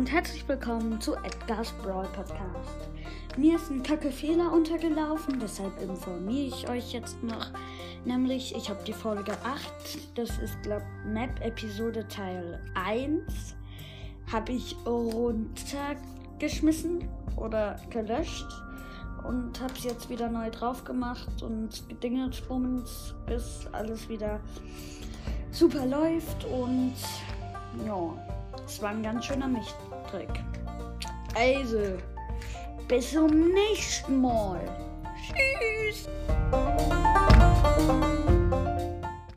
und herzlich willkommen zu Edgar's Brawl Podcast. Mir ist ein kacke Fehler untergelaufen, deshalb informiere ich euch jetzt noch. Nämlich, ich habe die Folge 8, das ist, glaube Map Episode Teil 1, habe ich runtergeschmissen oder gelöscht und habe es jetzt wieder neu drauf gemacht und gedingelt, bis alles wieder super läuft und es war ein ganz schöner Mischtrick. Also, bis zum nächsten Mal. Tschüss.